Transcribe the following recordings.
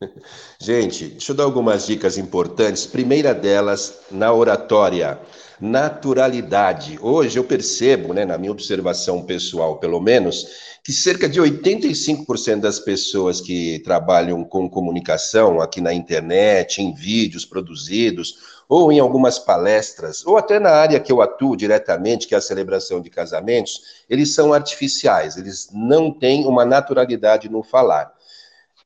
Gente, deixa eu dar algumas dicas importantes. Primeira delas, na oratória. Naturalidade. Hoje eu percebo, né, na minha observação pessoal, pelo menos, que cerca de 85% das pessoas que trabalham com comunicação aqui na internet, em vídeos produzidos, ou em algumas palestras, ou até na área que eu atuo diretamente, que é a celebração de casamentos, eles são artificiais, eles não têm uma naturalidade no falar.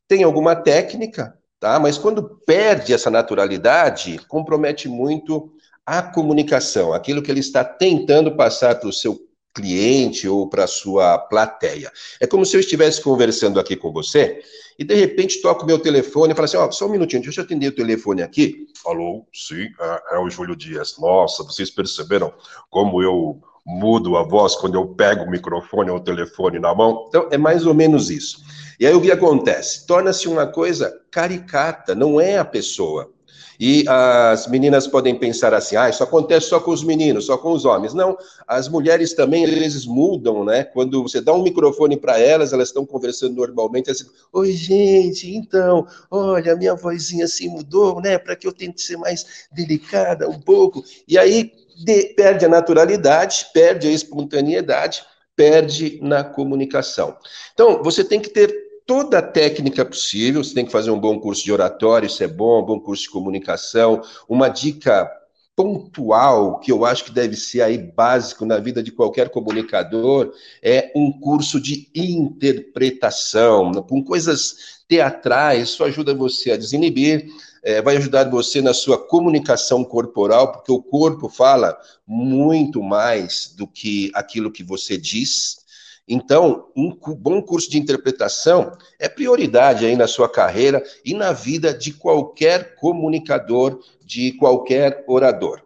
Tem alguma técnica, tá? Mas quando perde essa naturalidade, compromete muito a comunicação, aquilo que ele está tentando passar para o seu cliente ou para a sua plateia. É como se eu estivesse conversando aqui com você e de repente toco meu telefone e falo assim: ó, oh, só um minutinho, deixa eu atender o telefone aqui. Alô, sim, é, é o Júlio Dias. Nossa, vocês perceberam como eu mudo a voz quando eu pego o microfone ou o telefone na mão? Então, é mais ou menos isso. E aí o que acontece? Torna-se uma coisa caricata, não é a pessoa. E as meninas podem pensar assim, ah, isso acontece só com os meninos, só com os homens. Não, as mulheres também, às vezes, mudam, né? Quando você dá um microfone para elas, elas estão conversando normalmente, assim, oi, gente, então, olha, minha vozinha assim mudou, né? Para que eu tente ser mais delicada um pouco. E aí de, perde a naturalidade, perde a espontaneidade, perde na comunicação. Então, você tem que ter toda a técnica possível. Você tem que fazer um bom curso de oratório, isso é bom, um bom curso de comunicação. Uma dica pontual que eu acho que deve ser aí básico na vida de qualquer comunicador é um curso de interpretação, com coisas teatrais, isso ajuda você a desinibir, é, vai ajudar você na sua comunicação corporal, porque o corpo fala muito mais do que aquilo que você diz. Então, um bom curso de interpretação é prioridade aí na sua carreira e na vida de qualquer comunicador, de qualquer orador.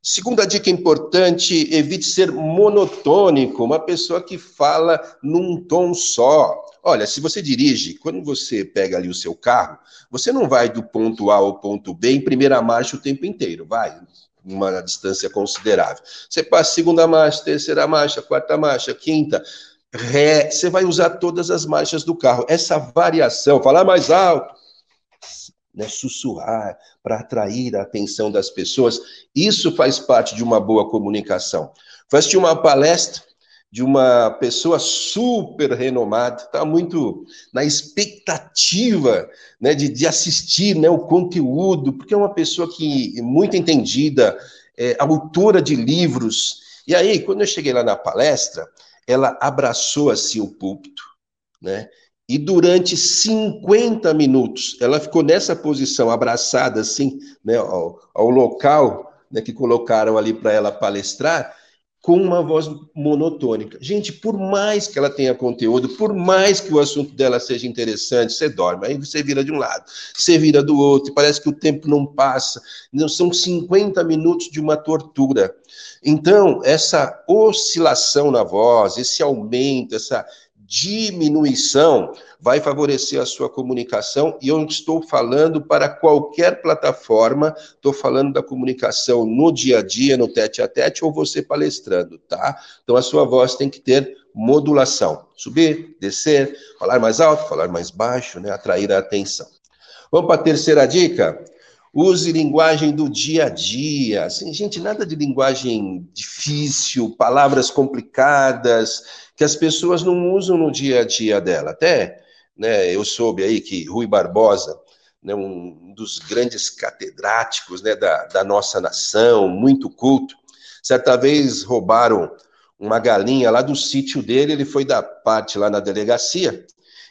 Segunda dica importante: evite ser monotônico, uma pessoa que fala num tom só. Olha, se você dirige, quando você pega ali o seu carro, você não vai do ponto A ao ponto B em primeira marcha o tempo inteiro, vai uma distância considerável. Você passa segunda marcha, terceira marcha, quarta marcha, quinta ré, você vai usar todas as marchas do carro. Essa variação, falar mais alto, né, sussurrar para atrair a atenção das pessoas, isso faz parte de uma boa comunicação. Assistir uma palestra de uma pessoa super renomada, está muito na expectativa né, de, de assistir né, o conteúdo, porque é uma pessoa que muito entendida, é, autora de livros. E aí, quando eu cheguei lá na palestra, ela abraçou assim o púlpito, né? E durante 50 minutos, ela ficou nessa posição, abraçada assim, né, ao, ao local né, que colocaram ali para ela palestrar, com uma voz monotônica. Gente, por mais que ela tenha conteúdo, por mais que o assunto dela seja interessante, você dorme, aí você vira de um lado, você vira do outro, parece que o tempo não passa. Não são 50 minutos de uma tortura. Então, essa oscilação na voz, esse aumento, essa diminuição vai favorecer a sua comunicação e eu estou falando para qualquer plataforma, estou falando da comunicação no dia a dia, no tete a tete ou você palestrando, tá? Então a sua voz tem que ter modulação, subir, descer, falar mais alto, falar mais baixo, né, atrair a atenção. Vamos para a terceira dica? Use linguagem do dia a dia. Assim, gente, nada de linguagem difícil, palavras complicadas, que as pessoas não usam no dia a dia dela. Até, né, eu soube aí que Rui Barbosa, né, um dos grandes catedráticos né, da, da nossa nação, muito culto, certa vez roubaram uma galinha lá do sítio dele, ele foi dar parte lá na delegacia,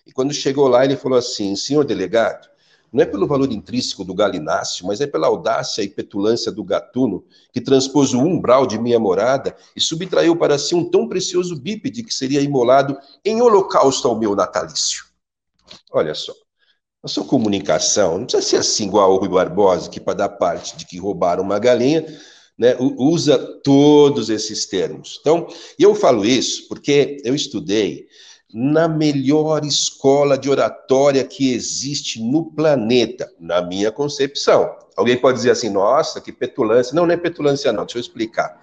e quando chegou lá, ele falou assim: senhor delegado, não é pelo valor intrínseco do galináceo, mas é pela audácia e petulância do gatuno, que transpôs o umbral de minha morada e subtraiu para si um tão precioso bípede que seria imolado em holocausto ao meu natalício. Olha só. A sua comunicação não precisa ser assim igual o Rui Barbosa, que para dar parte de que roubaram uma galinha, né, usa todos esses termos. Então, eu falo isso porque eu estudei na melhor escola de oratória que existe no planeta, na minha concepção. Alguém pode dizer assim, nossa, que petulância. Não, não é petulância, não, deixa eu explicar.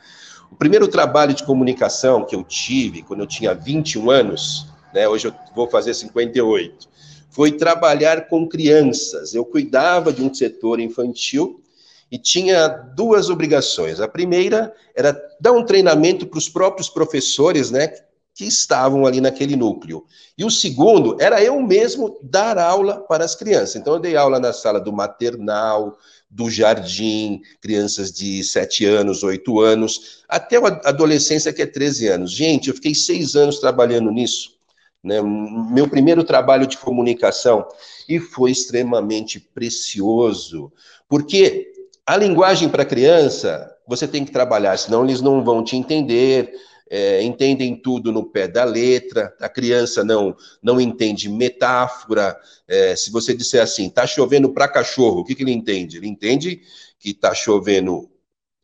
O primeiro trabalho de comunicação que eu tive quando eu tinha 21 anos, né, hoje eu vou fazer 58, foi trabalhar com crianças. Eu cuidava de um setor infantil e tinha duas obrigações. A primeira era dar um treinamento para os próprios professores, né, que estavam ali naquele núcleo. E o segundo era eu mesmo dar aula para as crianças. Então eu dei aula na sala do maternal, do jardim, crianças de 7 anos, 8 anos, até a adolescência que é 13 anos. Gente, eu fiquei seis anos trabalhando nisso. Né? Meu primeiro trabalho de comunicação e foi extremamente precioso, porque a linguagem para criança, você tem que trabalhar, senão eles não vão te entender, é, entendem tudo no pé da letra, a criança não, não entende metáfora. É, se você disser assim, tá chovendo para cachorro, o que, que ele entende? Ele entende que tá chovendo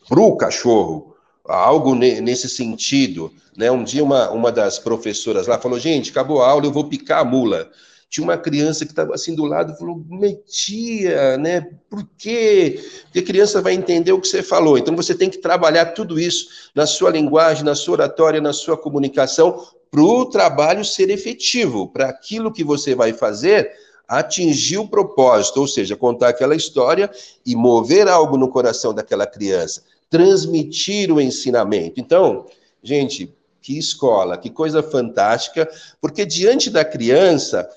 pro cachorro, algo nesse sentido. Né? Um dia uma, uma das professoras lá falou, gente, acabou a aula, eu vou picar a mula. Tinha uma criança que estava assim do lado e falou: Tia, né? Por quê? Porque a criança vai entender o que você falou. Então você tem que trabalhar tudo isso na sua linguagem, na sua oratória, na sua comunicação, para o trabalho ser efetivo, para aquilo que você vai fazer atingir o propósito, ou seja, contar aquela história e mover algo no coração daquela criança, transmitir o ensinamento. Então, gente, que escola, que coisa fantástica, porque diante da criança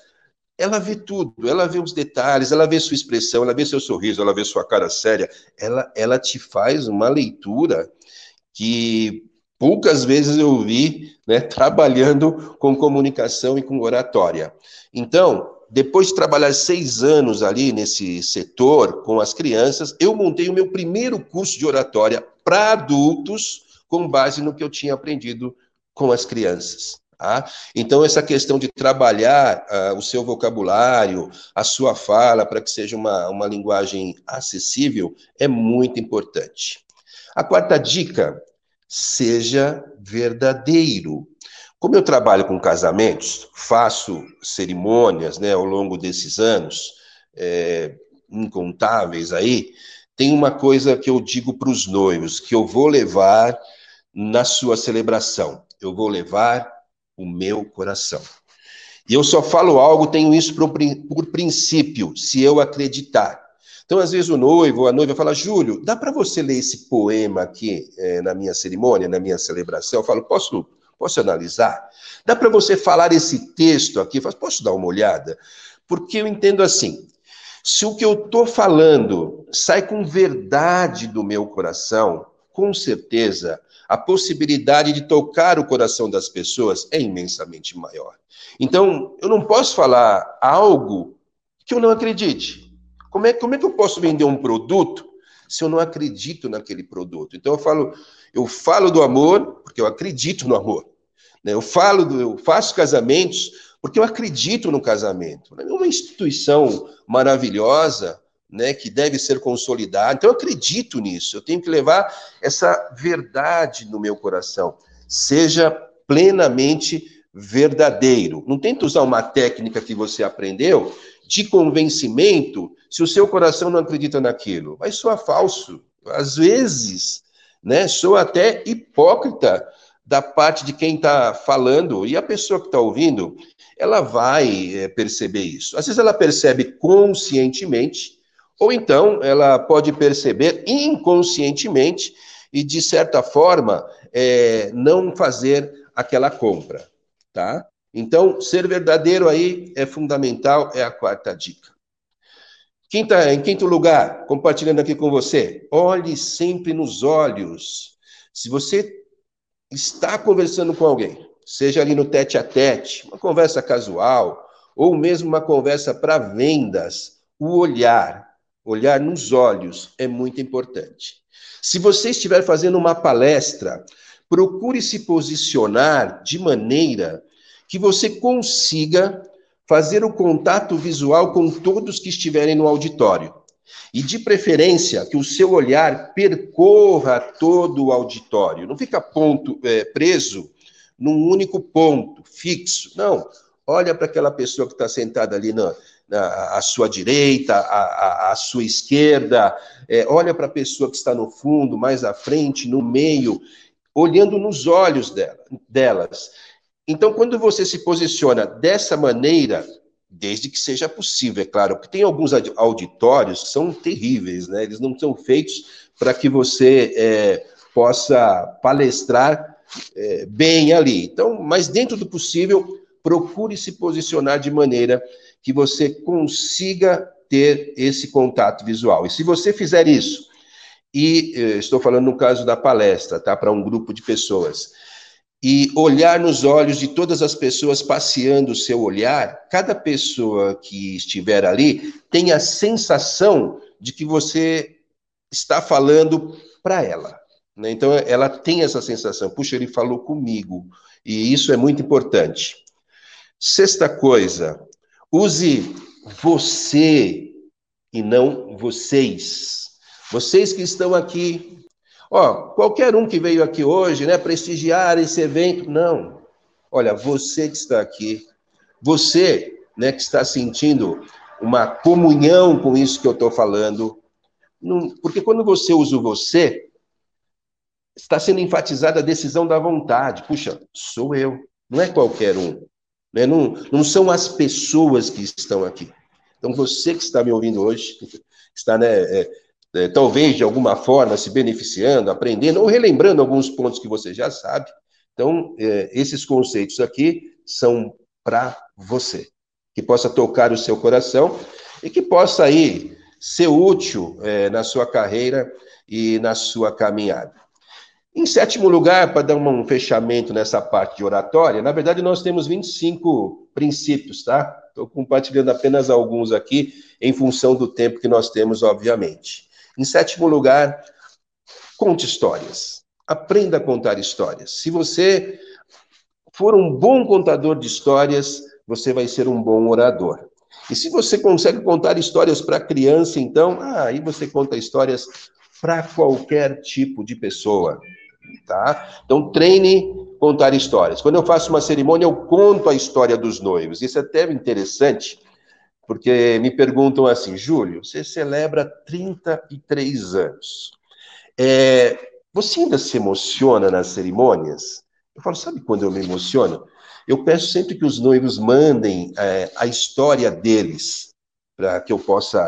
ela vê tudo, ela vê os detalhes, ela vê sua expressão, ela vê seu sorriso, ela vê sua cara séria, ela, ela te faz uma leitura que poucas vezes eu vi né, trabalhando com comunicação e com oratória. Então, depois de trabalhar seis anos ali nesse setor com as crianças, eu montei o meu primeiro curso de oratória para adultos com base no que eu tinha aprendido com as crianças. Tá? Então, essa questão de trabalhar uh, o seu vocabulário, a sua fala, para que seja uma, uma linguagem acessível, é muito importante. A quarta dica, seja verdadeiro. Como eu trabalho com casamentos, faço cerimônias né, ao longo desses anos, é, incontáveis aí, tem uma coisa que eu digo para os noivos, que eu vou levar na sua celebração. Eu vou levar o meu coração. E eu só falo algo, tenho isso por, por princípio, se eu acreditar. Então, às vezes, o noivo ou a noiva fala, Júlio, dá para você ler esse poema aqui é, na minha cerimônia, na minha celebração? Eu falo, posso, posso analisar? Dá para você falar esse texto aqui? Eu falo, posso dar uma olhada? Porque eu entendo assim, se o que eu estou falando sai com verdade do meu coração, com certeza a possibilidade de tocar o coração das pessoas é imensamente maior. Então, eu não posso falar algo que eu não acredite. Como é, como é que eu posso vender um produto se eu não acredito naquele produto? Então, eu falo, eu falo do amor porque eu acredito no amor. Né? Eu falo, do, eu faço casamentos porque eu acredito no casamento. É uma instituição maravilhosa, né, que deve ser consolidado. Então, eu acredito nisso, eu tenho que levar essa verdade no meu coração. Seja plenamente verdadeiro. Não tenta usar uma técnica que você aprendeu de convencimento se o seu coração não acredita naquilo. Vai soar falso. Às vezes, né, soa até hipócrita da parte de quem está falando e a pessoa que está ouvindo, ela vai é, perceber isso. Às vezes ela percebe conscientemente, ou então ela pode perceber inconscientemente e, de certa forma, é, não fazer aquela compra, tá? Então, ser verdadeiro aí é fundamental, é a quarta dica. Quinta, em quinto lugar, compartilhando aqui com você, olhe sempre nos olhos. Se você está conversando com alguém, seja ali no tete a tete, uma conversa casual, ou mesmo uma conversa para vendas, o olhar, olhar nos olhos é muito importante. Se você estiver fazendo uma palestra, procure se posicionar de maneira que você consiga fazer o contato visual com todos que estiverem no auditório. E de preferência que o seu olhar percorra todo o auditório, não fica ponto é, preso num único ponto fixo. Não, olha para aquela pessoa que está sentada ali na, à sua direita, à, à, sua esquerda, é, olha para a pessoa que está no fundo, mais à frente, no meio, olhando nos olhos dela, delas. Então, quando você se posiciona dessa maneira, desde que seja possível, é claro, porque tem alguns auditórios que são terríveis, né? Eles não são feitos para que você é, possa palestrar é, bem ali. Então, mas dentro do possível, procure se posicionar de maneira que você consiga ter esse contato visual. E se você fizer isso, e eh, estou falando no caso da palestra, tá? Para um grupo de pessoas e olhar nos olhos de todas as pessoas passeando o seu olhar, cada pessoa que estiver ali tem a sensação de que você está falando para ela. Né? Então, ela tem essa sensação, puxa, ele falou comigo, e isso é muito importante. Sexta coisa, use você e não vocês. Vocês que estão aqui Ó, qualquer um que veio aqui hoje, né, prestigiar esse evento, não. Olha, você que está aqui, você, né, que está sentindo uma comunhão com isso que eu estou falando, não, porque quando você usa o você, está sendo enfatizada a decisão da vontade. Puxa, sou eu, não é qualquer um. Né? Não, não são as pessoas que estão aqui. Então, você que está me ouvindo hoje, está né, é, é, talvez de alguma forma se beneficiando, aprendendo ou relembrando alguns pontos que você já sabe. Então, é, esses conceitos aqui são para você, que possa tocar o seu coração e que possa aí ser útil é, na sua carreira e na sua caminhada. Em sétimo lugar, para dar um fechamento nessa parte de oratória, na verdade nós temos 25 princípios, tá? Estou compartilhando apenas alguns aqui, em função do tempo que nós temos, obviamente. Em sétimo lugar, conte histórias. Aprenda a contar histórias. Se você for um bom contador de histórias, você vai ser um bom orador. E se você consegue contar histórias para criança, então, ah, aí você conta histórias para qualquer tipo de pessoa, tá? Então treine contar histórias. Quando eu faço uma cerimônia, eu conto a história dos noivos. Isso é até interessante, porque me perguntam assim, Júlio, você celebra 33 anos. É, você ainda se emociona nas cerimônias? Eu falo, sabe quando eu me emociono? Eu peço sempre que os noivos mandem é, a história deles, para que eu possa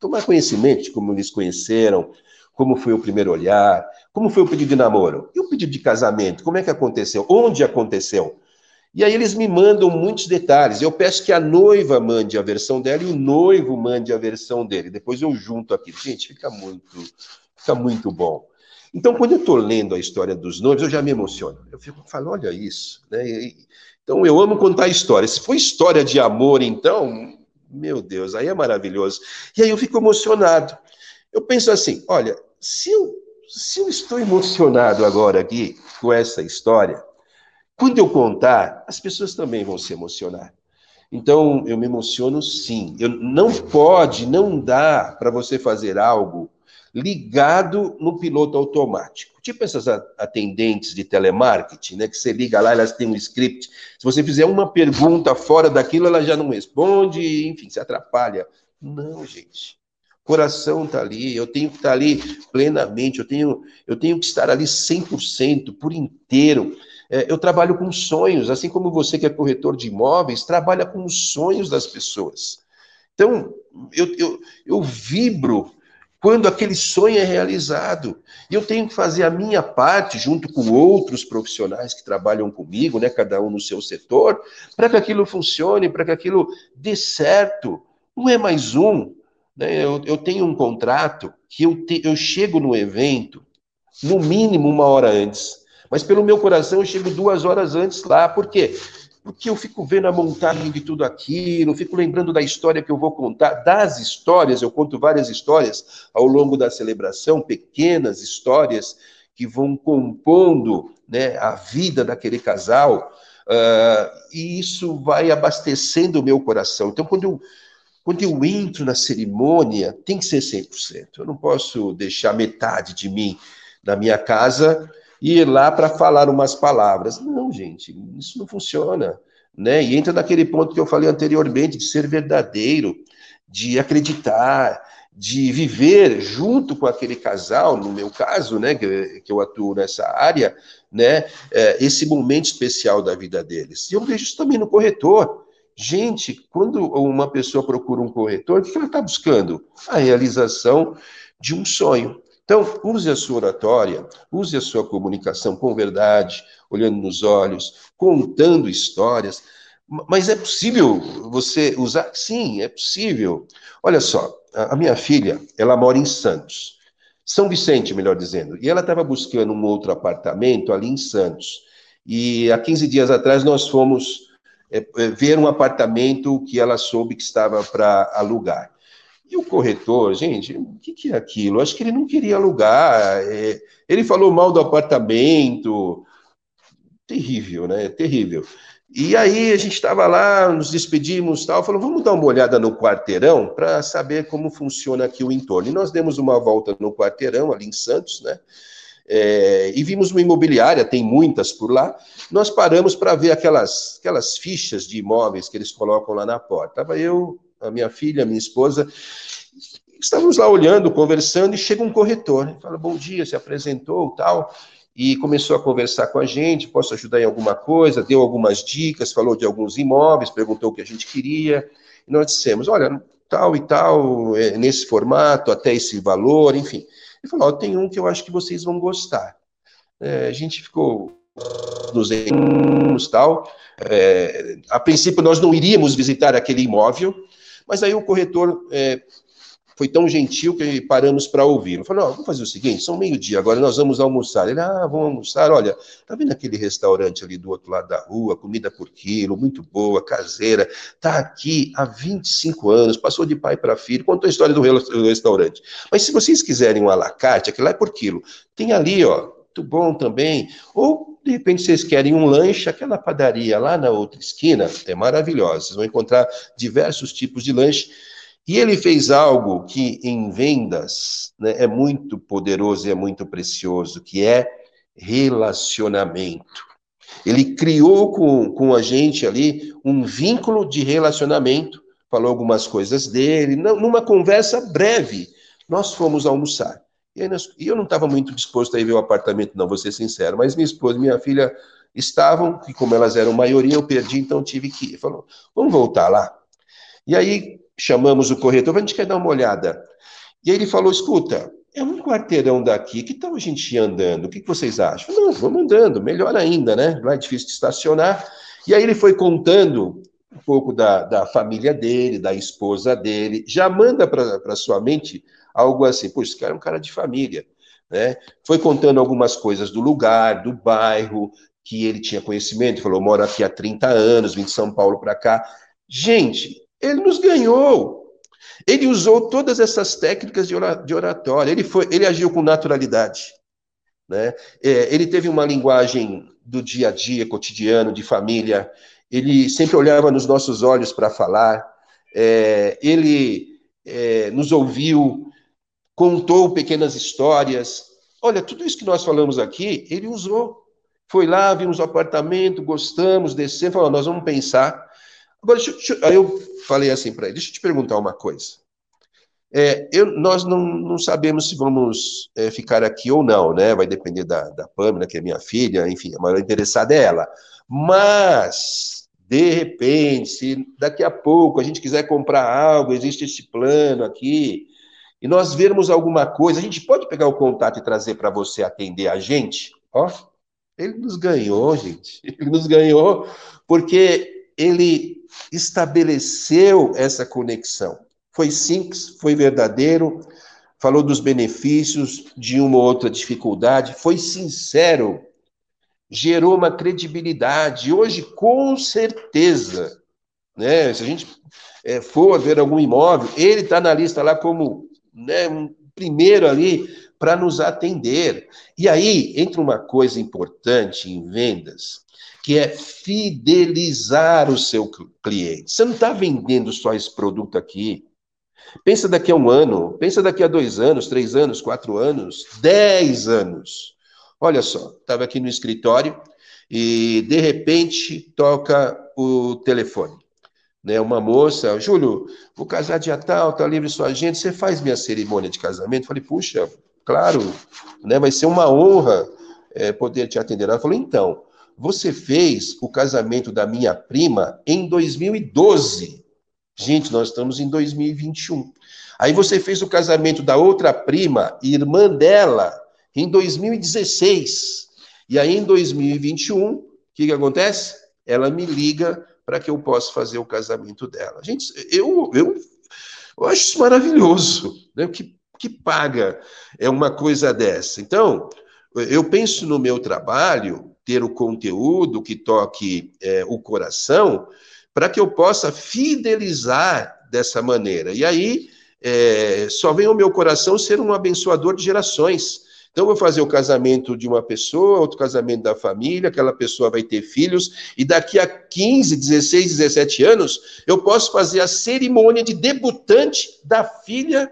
tomar conhecimento de como eles conheceram, como foi o primeiro olhar, como foi o pedido de namoro, e o pedido de casamento, como é que aconteceu, onde aconteceu. E aí eles me mandam muitos detalhes. Eu peço que a noiva mande a versão dela e o noivo mande a versão dele. Depois eu junto aqui. Gente, fica muito, fica muito bom. Então, quando eu estou lendo a história dos noivos, eu já me emociono. Eu fico falo, olha isso. Né? Então, eu amo contar histórias. Se for história de amor, então, meu Deus, aí é maravilhoso. E aí eu fico emocionado. Eu penso assim, olha, se eu, se eu estou emocionado agora aqui com essa história, quando eu contar, as pessoas também vão se emocionar. Então, eu me emociono sim. Eu, não pode, não dá para você fazer algo ligado no piloto automático. Tipo essas atendentes de telemarketing, né? Que você liga lá, elas têm um script. Se você fizer uma pergunta fora daquilo, ela já não responde, enfim, se atrapalha. Não, gente. Coração está ali, eu tenho que estar tá ali plenamente, eu tenho, eu tenho que estar ali 100%, por inteiro. É, eu trabalho com sonhos, assim como você que é corretor de imóveis, trabalha com os sonhos das pessoas. Então, eu, eu, eu vibro quando aquele sonho é realizado. E eu tenho que fazer a minha parte, junto com outros profissionais que trabalham comigo, né, cada um no seu setor, para que aquilo funcione, para que aquilo dê certo. Não é mais um. Né? Eu, eu tenho um contrato que eu, te, eu chego no evento, no mínimo uma hora antes. Mas pelo meu coração eu chego duas horas antes lá. Por quê? Porque eu fico vendo a montagem de tudo aquilo, fico lembrando da história que eu vou contar, das histórias, eu conto várias histórias ao longo da celebração, pequenas histórias que vão compondo né, a vida daquele casal. Uh, e isso vai abastecendo o meu coração. Então, quando eu, quando eu entro na cerimônia, tem que ser 100%. Eu não posso deixar metade de mim na minha casa e ir lá para falar umas palavras. Não, gente, isso não funciona. Né? E entra naquele ponto que eu falei anteriormente, de ser verdadeiro, de acreditar, de viver junto com aquele casal, no meu caso, né, que, eu atuo nessa área, né, é, esse momento especial da vida deles. E eu vejo isso também no corretor. Gente, quando uma pessoa procura um corretor, o que ela está buscando? A realização de um sonho. Então, use a sua oratória, use a sua comunicação com verdade, olhando nos olhos, contando histórias. Mas é possível você usar? Sim, é possível. Olha só, a minha filha, ela mora em Santos. São Vicente, melhor dizendo. E ela estava buscando um outro apartamento ali em Santos. E há 15 dias atrás nós fomos é, é, ver um apartamento que ela soube que estava para alugar. E o corretor, gente, o que, que é aquilo? Acho que ele não queria alugar. É, ele falou mal do apartamento. Terrível, né? Terrível. E aí a gente estava lá, nos despedimos tal, falou, vamos dar uma olhada no quarteirão para saber como funciona aqui o entorno. E nós demos uma volta no quarteirão, ali em Santos, né? É, e vimos uma imobiliária, tem muitas por lá. Nós paramos para ver aquelas, aquelas fichas de imóveis que eles colocam lá na porta. Estava eu, a minha filha, a minha esposa, estávamos lá olhando, conversando, e chega um corretor. Fala, bom dia, se apresentou, tal e começou a conversar com a gente, posso ajudar em alguma coisa, deu algumas dicas, falou de alguns imóveis, perguntou o que a gente queria, e nós dissemos, olha, tal e tal, é, nesse formato, até esse valor, enfim. Ele falou, oh, tem um que eu acho que vocês vão gostar. É, a gente ficou nos anos tal. É, a princípio nós não iríamos visitar aquele imóvel, mas aí o corretor é, foi tão gentil que paramos para ouvir. Falou, não, vamos fazer o seguinte, são meio-dia, agora nós vamos almoçar. Ele, ah, vamos almoçar, olha, tá vendo aquele restaurante ali do outro lado da rua, comida por quilo, muito boa, caseira, tá aqui há 25 anos, passou de pai para filho, contou a história do restaurante. Mas se vocês quiserem um alacarte, aquele lá é por quilo. Tem ali, ó, muito bom também. Ou, de repente, vocês querem um lanche, aquela padaria lá na outra esquina é maravilhosa. Vocês vão encontrar diversos tipos de lanche e ele fez algo que em vendas né, é muito poderoso e é muito precioso, que é relacionamento. Ele criou com, com a gente ali um vínculo de relacionamento, falou algumas coisas dele, numa conversa breve. Nós fomos almoçar. E, nós, eu não estava muito disposto a ir ver o apartamento, não, vou ser sincero, mas minha esposa e minha filha estavam, e como elas eram maioria, eu perdi, então tive que ir. Falou, vamos voltar lá. E aí chamamos o corretor, a gente quer dar uma olhada. E aí ele falou: escuta, é um quarteirão daqui, que tal a gente ir andando? O que, vocês acham? Não, vamos andando, melhor ainda, né? Lá é difícil de estacionar. E aí ele foi contando um pouco da, da família dele, da esposa dele, já manda para sua mente algo assim, pô, esse cara é um cara de família, né? Foi contando algumas coisas do lugar, do bairro, que ele tinha conhecimento, falou, mora aqui há 30 anos, vim de São Paulo para cá. Gente, ele nos ganhou. Ele usou todas essas técnicas de oratória. Ele, foi, ele agiu com naturalidade. Né? É, ele teve uma linguagem do dia a dia, cotidiano, de família. Ele sempre olhava nos nossos olhos para falar. É, ele é, nos ouviu, contou pequenas histórias. Olha, tudo isso que nós falamos aqui, ele usou. Foi lá, vimos o apartamento, gostamos, descemos, falou, nós vamos pensar Agora, deixa, deixa, aí eu falei assim para ele: deixa eu te perguntar uma coisa. É, eu, nós não, não, sabemos se vamos é, ficar aqui ou não, né? Vai depender da, da que é minha filha, enfim, a maior interessada é ela. Mas, de repente, se daqui a pouco a gente quiser comprar algo, existe esse plano aqui, e nós vermos alguma coisa, a gente pode pegar o contato e trazer para você atender a gente? Ó, ele nos ganhou, gente. Ele nos ganhou, porque ele estabeleceu essa conexão. Foi simples, foi verdadeiro, falou dos benefícios de uma ou outra dificuldade, foi sincero, gerou uma credibilidade. Hoje, com certeza, né, se a gente é, for ver algum imóvel, ele está na lista lá como né, um primeiro ali para nos atender. E aí entra uma coisa importante em vendas, que é fidelizar o seu cliente. Você não está vendendo só esse produto aqui. Pensa daqui a um ano, pensa daqui a dois anos, três anos, quatro anos, dez anos. Olha só, estava aqui no escritório e de repente toca o telefone. Né, uma moça, Júlio, vou casar dia tal, tá livre sua agenda, você faz minha cerimônia de casamento? falei, puxa, claro, né, vai ser uma honra é, poder te atender. Ela falou, então, você fez o casamento da minha prima em 2012. Gente, nós estamos em 2021. Aí você fez o casamento da outra prima, irmã dela, em 2016. E aí em 2021, o que, que acontece? Ela me liga para que eu possa fazer o casamento dela. Gente, eu, eu, eu acho isso maravilhoso. Né? Que, que paga é uma coisa dessa? Então, eu penso no meu trabalho, ter o conteúdo que toque é, o coração, para que eu possa fidelizar dessa maneira. E aí, é, só vem ao meu coração ser um abençoador de gerações. Então, vou fazer o casamento de uma pessoa, outro casamento da família, aquela pessoa vai ter filhos, e daqui a 15, 16, 17 anos, eu posso fazer a cerimônia de debutante da filha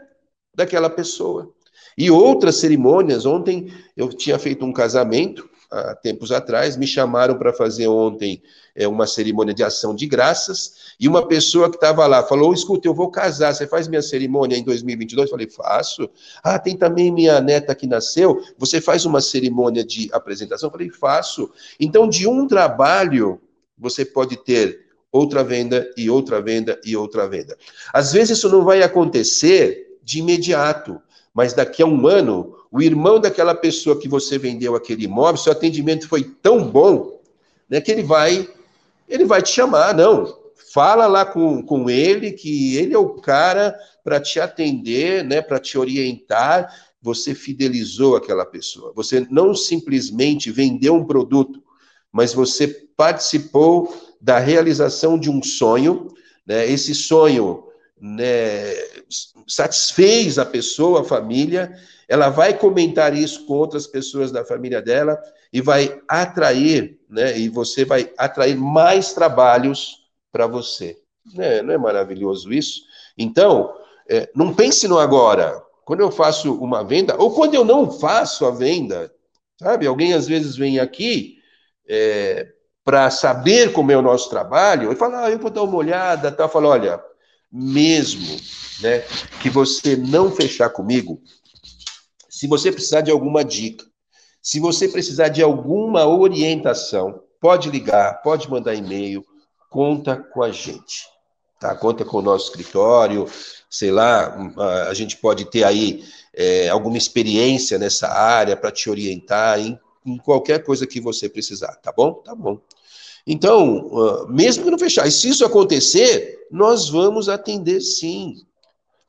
daquela pessoa. E outras cerimônias, ontem eu tinha feito um casamento, há tempos atrás, me chamaram para fazer ontem é, uma cerimônia de ação de graças, e uma pessoa que estava lá falou: escuta, eu vou casar, você faz minha cerimônia em 2022? Eu falei: faço. Ah, tem também minha neta que nasceu, você faz uma cerimônia de apresentação? Eu falei: faço. Então, de um trabalho, você pode ter outra venda e outra venda e outra venda. Às vezes isso não vai acontecer de imediato, mas daqui a um ano o irmão daquela pessoa que você vendeu aquele imóvel, seu atendimento foi tão bom, né, que ele vai, ele vai te chamar, não. Fala lá com, com ele que ele é o cara para te atender, né, para te orientar. Você fidelizou aquela pessoa. Você não simplesmente vendeu um produto, mas você participou da realização de um sonho. Né? Esse sonho né, satisfez a pessoa, a família, ela vai comentar isso com outras pessoas da família dela e vai atrair, né? E você vai atrair mais trabalhos para você. Né? Não é maravilhoso isso? Então, é, não pense no agora. Quando eu faço uma venda, ou quando eu não faço a venda, sabe? Alguém às vezes vem aqui é, para saber como é o nosso trabalho e fala, ah, eu vou dar uma olhada, tá? Fala, olha, mesmo, né, que você não fechar comigo, se você precisar de alguma dica, se você precisar de alguma orientação, pode ligar, pode mandar e-mail, conta com a gente. Tá? Conta com o nosso escritório, sei lá, a gente pode ter aí é, alguma experiência nessa área para te orientar em, em, qualquer coisa que você precisar, tá bom? Tá bom. Então, uh, mesmo que não fechar, e se isso acontecer, nós vamos atender sim,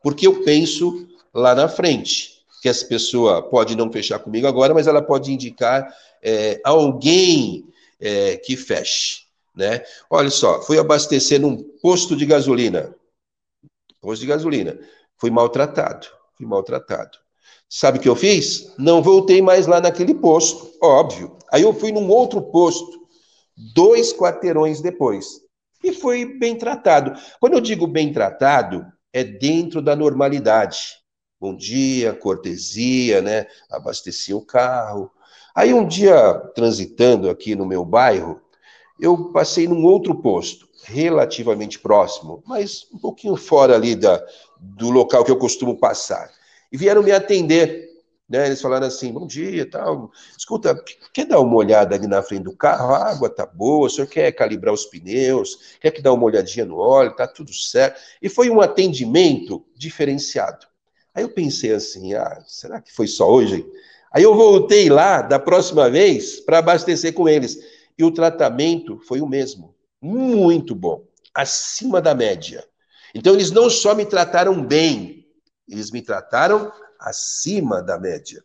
porque eu penso lá na frente que essa pessoa pode não fechar comigo agora, mas ela pode indicar é, alguém é, que feche. Né? Olha só, fui abastecer num posto de gasolina. Posto de gasolina. Fui maltratado. Fui maltratado. Sabe o que eu fiz? Não voltei mais lá naquele posto, óbvio. Aí eu fui num outro posto, dois quarteirões depois. E fui bem tratado. Quando eu digo bem tratado, é dentro da normalidade bom dia, cortesia, né? Abasteci o carro. Aí um dia, transitando aqui no meu bairro, eu passei num outro posto, relativamente próximo, mas um pouquinho fora ali da, do local que eu costumo passar. E vieram me atender. Né? Eles falaram assim: bom dia, tal. Escuta, quer dar uma olhada ali na frente do carro? A água tá boa, o senhor quer calibrar os pneus, quer que dá uma olhadinha no óleo, tá tudo certo. E foi um atendimento diferenciado. Aí eu pensei assim, ah, será que foi só hoje? Aí eu voltei lá da próxima vez para abastecer com eles. E o tratamento foi o mesmo. Muito bom. Acima da média. Então eles não só me trataram bem, eles me trataram acima da média.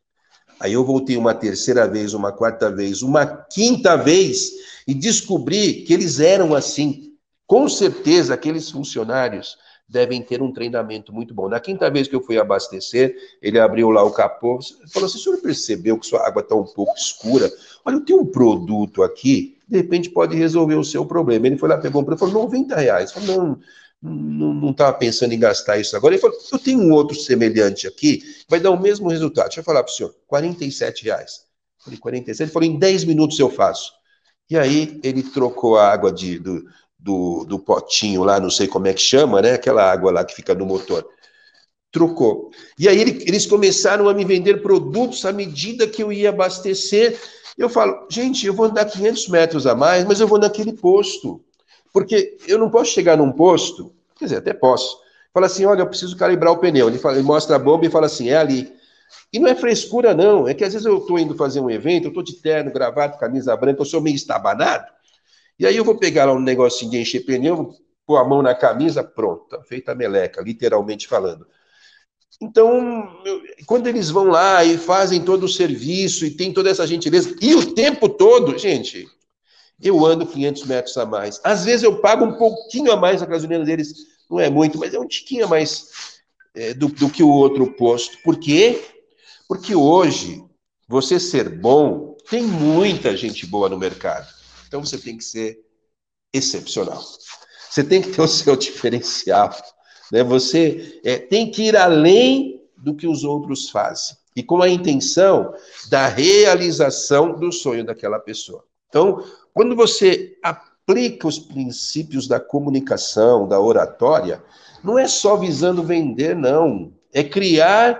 Aí eu voltei uma terceira vez, uma quarta vez, uma quinta vez e descobri que eles eram assim. Com certeza, aqueles funcionários devem ter um treinamento muito bom. Na quinta vez que eu fui abastecer, ele abriu lá o capô, falou assim: o senhor percebeu que sua água está um pouco escura? Olha, eu tenho um produto aqui, de repente pode resolver o seu problema. Ele foi lá, pegou um preço, falou 90 reais. Falou, não, não estava pensando em gastar isso agora. Ele falou, eu tenho um outro semelhante aqui, vai dar o mesmo resultado. Deixa eu falar para o senhor, 47 reais. Eu falei, 47? Ele falou, em 10 minutos eu faço. E aí ele trocou a água de, do, do, do potinho lá, não sei como é que chama, né? Aquela água lá que fica no motor trocou. E aí eles começaram a me vender produtos à medida que eu ia abastecer. Eu falo, gente, eu vou andar 500 metros a mais, mas eu vou naquele posto. Porque eu não posso chegar num posto, quer dizer, até posso. Fala assim, olha, eu preciso calibrar o pneu. Ele, fala, ele mostra a bomba e fala assim, é ali. E não é frescura, não. É que às vezes eu estou indo fazer um evento, eu estou de terno, gravata, camisa branca, eu sou meio estabanado. E aí eu vou pegar lá um negocinho de encher pneu, pôr a mão na camisa, pronto, feita meleca, literalmente falando. Então, quando eles vão lá e fazem todo o serviço e tem toda essa gentileza, e o tempo todo, gente, eu ando 500 metros a mais. Às vezes eu pago um pouquinho a mais a gasolina deles, não é muito, mas é um tiquinho a mais é, do, do que o outro posto. Por quê? Porque hoje, você ser bom, tem muita gente boa no mercado. Então você tem que ser excepcional. Você tem que ter o seu diferencial. Né? Você é, tem que ir além do que os outros fazem. E com a intenção da realização do sonho daquela pessoa. Então, quando você aplica os princípios da comunicação, da oratória, não é só visando vender, não. É criar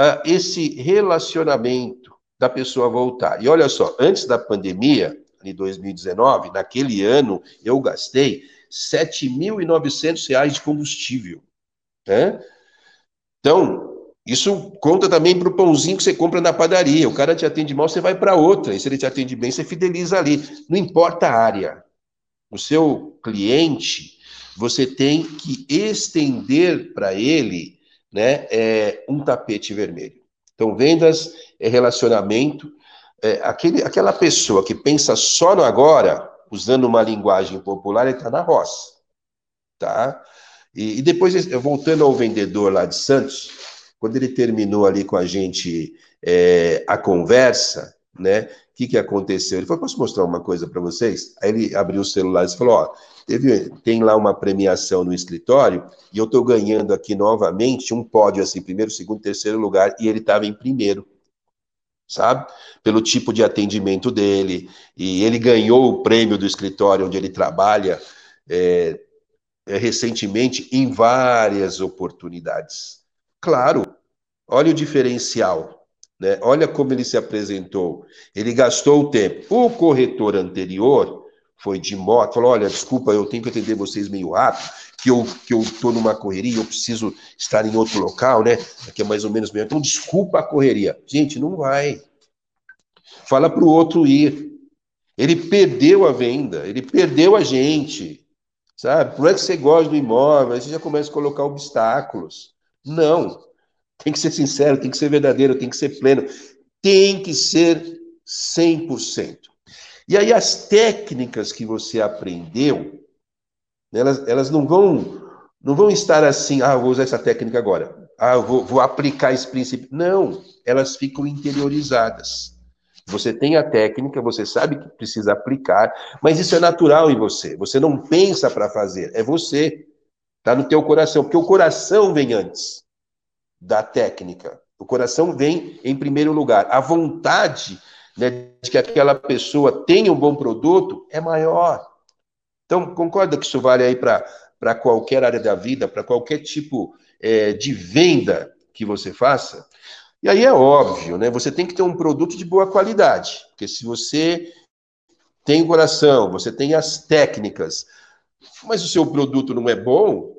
uh, esse relacionamento da pessoa voltar. E olha só, antes da pandemia, em 2019, naquele ano, eu gastei R$ 7.900 de combustível. Né? Então, isso conta também para o pãozinho que você compra na padaria. O cara te atende mal, você vai para outra. E se ele te atende bem, você fideliza ali. Não importa a área. O seu cliente, você tem que estender para ele né, é, um tapete vermelho. Então, vendas é relacionamento. É, aquele, aquela pessoa que pensa só no agora, usando uma linguagem popular, ele está na roça. Tá? E, e depois, voltando ao vendedor lá de Santos, quando ele terminou ali com a gente é, a conversa, né? O que, que aconteceu? Ele falou: posso mostrar uma coisa para vocês? Aí ele abriu o celular e falou: ó, teve, tem lá uma premiação no escritório e eu estou ganhando aqui novamente um pódio assim, primeiro, segundo, terceiro lugar, e ele estava em primeiro. Sabe? Pelo tipo de atendimento dele. E ele ganhou o prêmio do escritório onde ele trabalha. É, recentemente em várias oportunidades. Claro, olha o diferencial, né? olha como ele se apresentou. Ele gastou o tempo. O corretor anterior foi de moto, falou: olha, desculpa, eu tenho que atender vocês meio rápido, que eu que eu numa correria, eu preciso estar em outro local, né? Aqui é mais ou menos meio. Então, desculpa a correria. Gente, não vai. Fala para o outro ir. Ele perdeu a venda, ele perdeu a gente. Sabe? Por é que você gosta do imóvel? Aí você já começa a colocar obstáculos. Não. Tem que ser sincero, tem que ser verdadeiro, tem que ser pleno. Tem que ser 100%. E aí as técnicas que você aprendeu, elas, elas não vão não vão estar assim, ah, vou usar essa técnica agora. Ah, vou, vou aplicar esse princípio. Não, elas ficam interiorizadas. Você tem a técnica, você sabe que precisa aplicar, mas isso é natural em você. Você não pensa para fazer, é você. Está no teu coração, porque o coração vem antes da técnica. O coração vem em primeiro lugar. A vontade né, de que aquela pessoa tenha um bom produto é maior. Então, concorda que isso vale aí para qualquer área da vida, para qualquer tipo é, de venda que você faça? E aí é óbvio, né? Você tem que ter um produto de boa qualidade, porque se você tem o coração, você tem as técnicas, mas o seu produto não é bom,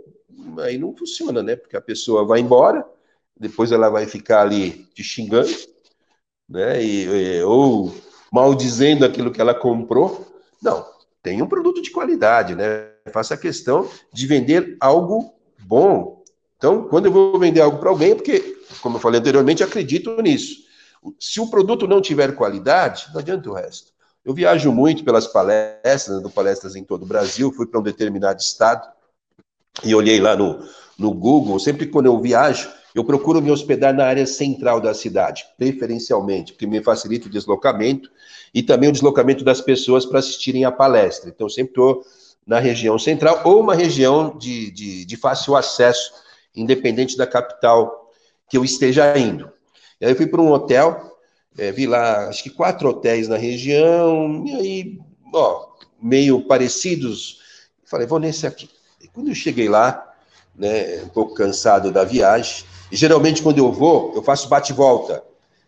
aí não funciona, né? Porque a pessoa vai embora, depois ela vai ficar ali te xingando, né? E, ou maldizendo aquilo que ela comprou. Não, tem um produto de qualidade, né? Faça a questão de vender algo bom. Então, quando eu vou vender algo para alguém, é porque como eu falei anteriormente, acredito nisso. Se o produto não tiver qualidade, não adianta o resto. Eu viajo muito pelas palestras, dou palestras em todo o Brasil, fui para um determinado estado e olhei lá no, no Google. Sempre quando eu viajo, eu procuro me hospedar na área central da cidade, preferencialmente, porque me facilita o deslocamento e também o deslocamento das pessoas para assistirem à palestra. Então, sempre estou na região central ou uma região de, de, de fácil acesso, independente da capital que eu esteja indo. E aí eu fui para um hotel, é, vi lá, acho que quatro hotéis na região, e aí, ó, meio parecidos. Falei, vou nesse aqui. E quando eu cheguei lá, né, um pouco cansado da viagem, e geralmente quando eu vou, eu faço bate-volta.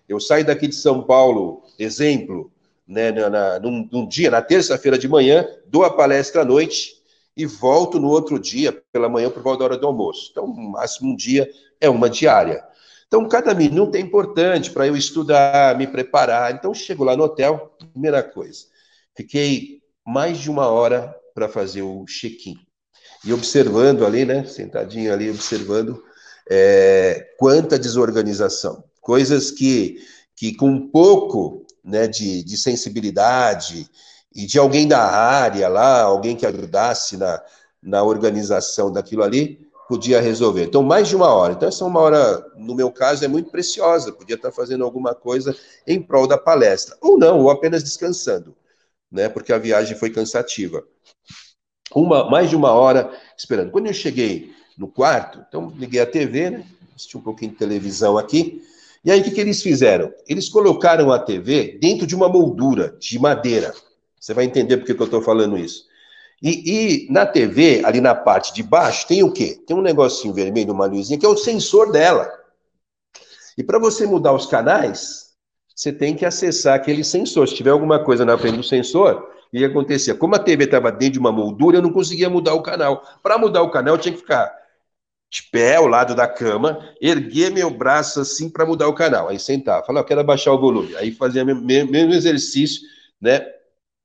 Eu saio daqui de São Paulo, exemplo, né, na, na num, num, dia, na terça-feira de manhã, dou a palestra à noite e volto no outro dia, pela manhã, por volta da hora do almoço. Então, máximo um dia é uma diária. Então, cada minuto é importante para eu estudar, me preparar. Então, chego lá no hotel, primeira coisa, fiquei mais de uma hora para fazer o check-in. E observando ali, né, sentadinho ali, observando é, quanta desorganização. Coisas que, que com pouco né, de, de sensibilidade e de alguém da área lá, alguém que ajudasse na, na organização daquilo ali, podia resolver. Então, mais de uma hora. Então, essa uma hora, no meu caso, é muito preciosa. Podia estar fazendo alguma coisa em prol da palestra. Ou não, ou apenas descansando, né? Porque a viagem foi cansativa. Uma, mais de uma hora esperando. Quando eu cheguei no quarto, então liguei a TV, né? Assisti um pouquinho de televisão aqui. E aí, o que, que eles fizeram? Eles colocaram a TV dentro de uma moldura de madeira. Você vai entender por que, que eu estou falando isso. E, e, na TV, ali na parte de baixo, tem o quê? Tem um negocinho vermelho, uma luzinha, que é o sensor dela. E para você mudar os canais, você tem que acessar aquele sensor. Se tiver alguma coisa na frente do sensor, o que acontecia? Como a TV estava dentro de uma moldura, eu não conseguia mudar o canal. Para mudar o canal, eu tinha que ficar de pé ao lado da cama, erguer meu braço assim para mudar o canal. Aí sentar, falar, eu quero abaixar o volume. Aí fazia o mesmo exercício, né?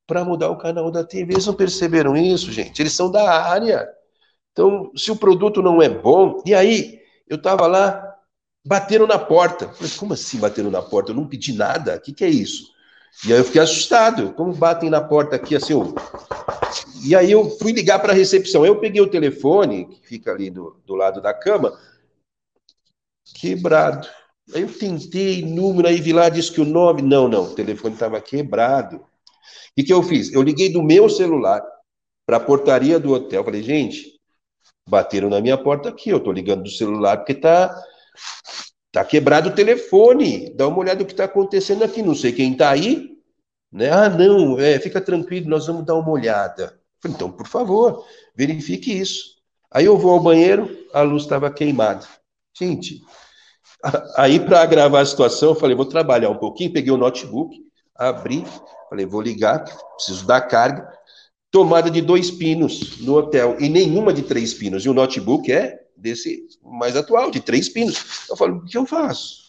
Para mudar o canal da TV. Eles não perceberam isso, gente? Eles são da área. Então, se o produto não é bom. E aí, eu estava lá, bateram na porta. Falei, como assim bateram na porta? Eu não pedi nada. O que, que é isso? E aí eu fiquei assustado. Como batem na porta aqui assim? Eu... E aí eu fui ligar para a recepção. Eu peguei o telefone, que fica ali do, do lado da cama, quebrado. Aí eu tentei número, aí vi lá, disse que o nome. Não, não, o telefone estava quebrado. E que eu fiz? Eu liguei do meu celular para a portaria do hotel. Falei, gente, bateram na minha porta aqui. Eu estou ligando do celular porque tá, tá quebrado o telefone. Dá uma olhada no que está acontecendo aqui. Não sei quem está aí. Né? Ah, não, é, fica tranquilo, nós vamos dar uma olhada. Então, por favor, verifique isso. Aí eu vou ao banheiro, a luz estava queimada. Gente, aí para gravar a situação, eu falei, vou trabalhar um pouquinho, peguei o notebook, abri, falei, vou ligar, preciso dar carga. Tomada de dois pinos no hotel e nenhuma de três pinos. E o notebook é desse mais atual, de três pinos. Eu falo, o que eu faço?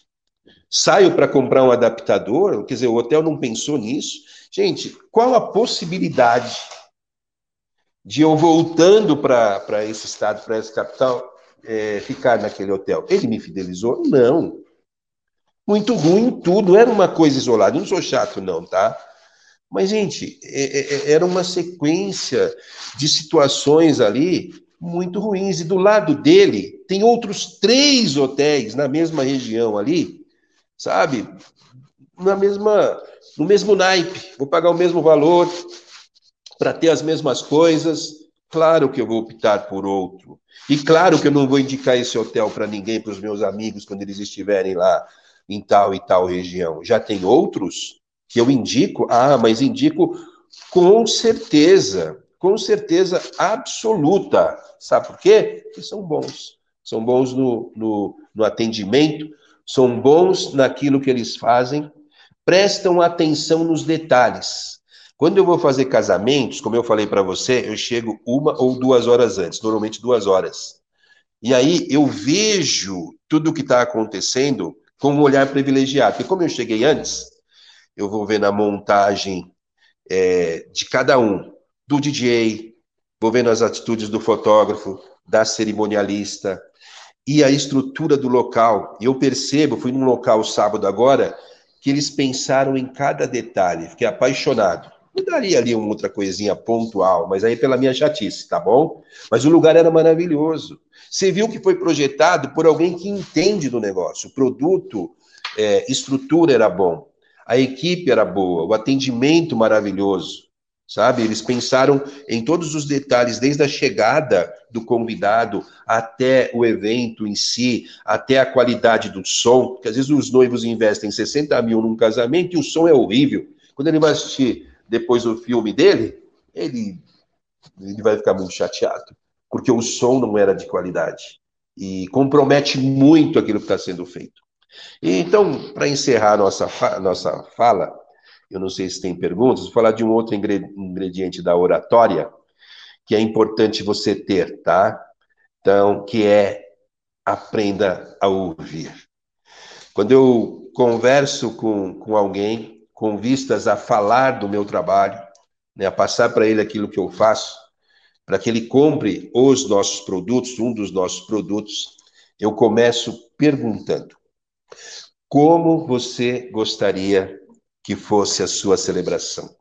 Saio para comprar um adaptador? Quer dizer, o hotel não pensou nisso? Gente, qual a possibilidade de eu voltando para esse estado, para essa capital, é, ficar naquele hotel? Ele me fidelizou? Não. Muito ruim tudo, era uma coisa isolada. Não sou chato, não, tá? Mas, gente, é, é, é, era uma sequência de situações ali muito ruins. E do lado dele, tem outros três hotéis na mesma região ali, sabe? Na mesma, no mesmo naipe. Vou pagar o mesmo valor para ter as mesmas coisas. Claro que eu vou optar por outro. E claro que eu não vou indicar esse hotel para ninguém, para os meus amigos, quando eles estiverem lá em tal e tal região. Já tem outros que eu indico, ah, mas indico com certeza, com certeza absoluta. Sabe por quê? Porque são bons. São bons no, no, no atendimento, são bons naquilo que eles fazem, prestam atenção nos detalhes. Quando eu vou fazer casamentos, como eu falei para você, eu chego uma ou duas horas antes, normalmente duas horas. E aí eu vejo tudo o que está acontecendo com um olhar privilegiado. Porque como eu cheguei antes, eu vou ver na montagem é, de cada um, do DJ, vou vendo as atitudes do fotógrafo, da cerimonialista e a estrutura do local. Eu percebo, fui num local sábado agora, que eles pensaram em cada detalhe. Fiquei apaixonado. Mudaria ali uma outra coisinha pontual, mas aí pela minha chatice, tá bom? Mas o lugar era maravilhoso. Você viu que foi projetado por alguém que entende do negócio. O produto, é, estrutura era bom, a equipe era boa, o atendimento maravilhoso sabe? Eles pensaram em todos os detalhes, desde a chegada do convidado até o evento em si, até a qualidade do som, porque às vezes os noivos investem 60 mil num casamento e o som é horrível. Quando ele vai assistir depois o filme dele, ele, ele vai ficar muito chateado, porque o som não era de qualidade e compromete muito aquilo que está sendo feito. E, então, para encerrar nossa, nossa fala, eu não sei se tem perguntas, vou falar de um outro ingrediente da oratória, que é importante você ter, tá? Então, que é aprenda a ouvir. Quando eu converso com, com alguém, com vistas a falar do meu trabalho, né, a passar para ele aquilo que eu faço, para que ele compre os nossos produtos, um dos nossos produtos, eu começo perguntando: como você gostaria que fosse a sua celebração?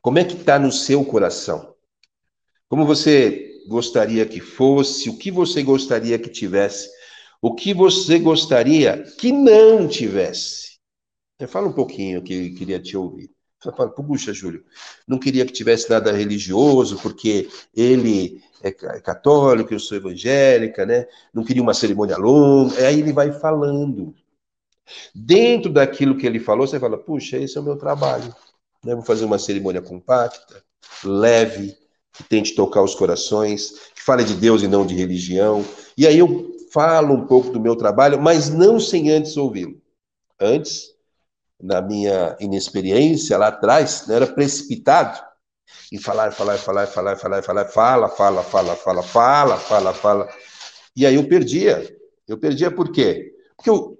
Como é que está no seu coração? Como você gostaria que fosse? O que você gostaria que tivesse? O que você gostaria que não tivesse? Fala um pouquinho que eu queria te ouvir. Fala, puxa, Júlio, não queria que tivesse nada religioso, porque ele é, é católico, eu sou evangélica, né? Não queria uma cerimônia longa. Aí ele vai falando. Dentro daquilo que ele falou, você fala: puxa, esse é o meu trabalho. Né? Vou fazer uma cerimônia compacta, leve, que tente tocar os corações, que fale de Deus e não de religião. E aí eu falo um pouco do meu trabalho, mas não sem antes ouvi-lo. Antes, na minha inexperiência lá atrás, né, era precipitado em falar, falar, falar, falar, falar, falar, fala, fala, fala, fala, fala, fala, fala. E aí eu perdia. Eu perdia por quê? Porque eu,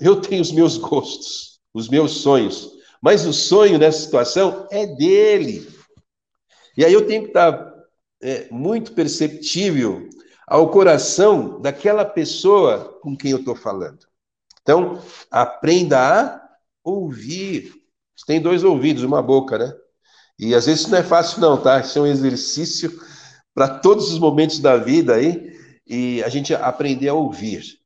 eu tenho os meus gostos, os meus sonhos, mas o sonho nessa situação é dele. E aí eu tenho que estar é, muito perceptível ao coração daquela pessoa com quem eu estou falando. Então, aprenda a ouvir. Você tem dois ouvidos, uma boca, né? E às vezes isso não é fácil, não, tá? Isso é um exercício para todos os momentos da vida aí, e a gente aprender a ouvir.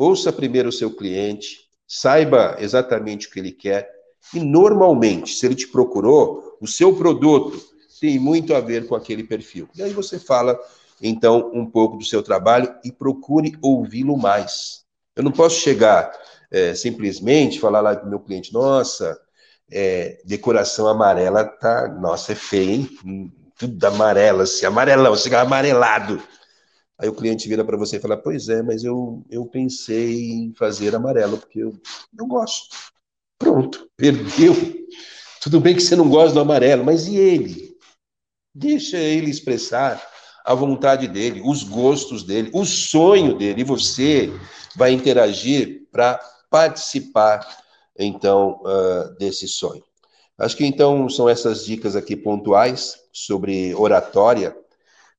Ouça primeiro o seu cliente, saiba exatamente o que ele quer e normalmente, se ele te procurou, o seu produto tem muito a ver com aquele perfil. E aí você fala então um pouco do seu trabalho e procure ouvi-lo mais. Eu não posso chegar é, simplesmente falar lá do meu cliente, nossa, é, decoração amarela tá, nossa, é feio, hein? Tudo amarelo, assim, amarelão, assim, amarelado. Aí o cliente vira para você e fala: Pois é, mas eu, eu pensei em fazer amarelo, porque eu, eu gosto. Pronto, perdeu. Tudo bem que você não gosta do amarelo, mas e ele? Deixa ele expressar a vontade dele, os gostos dele, o sonho dele, e você vai interagir para participar, então, uh, desse sonho. Acho que então são essas dicas aqui pontuais sobre oratória,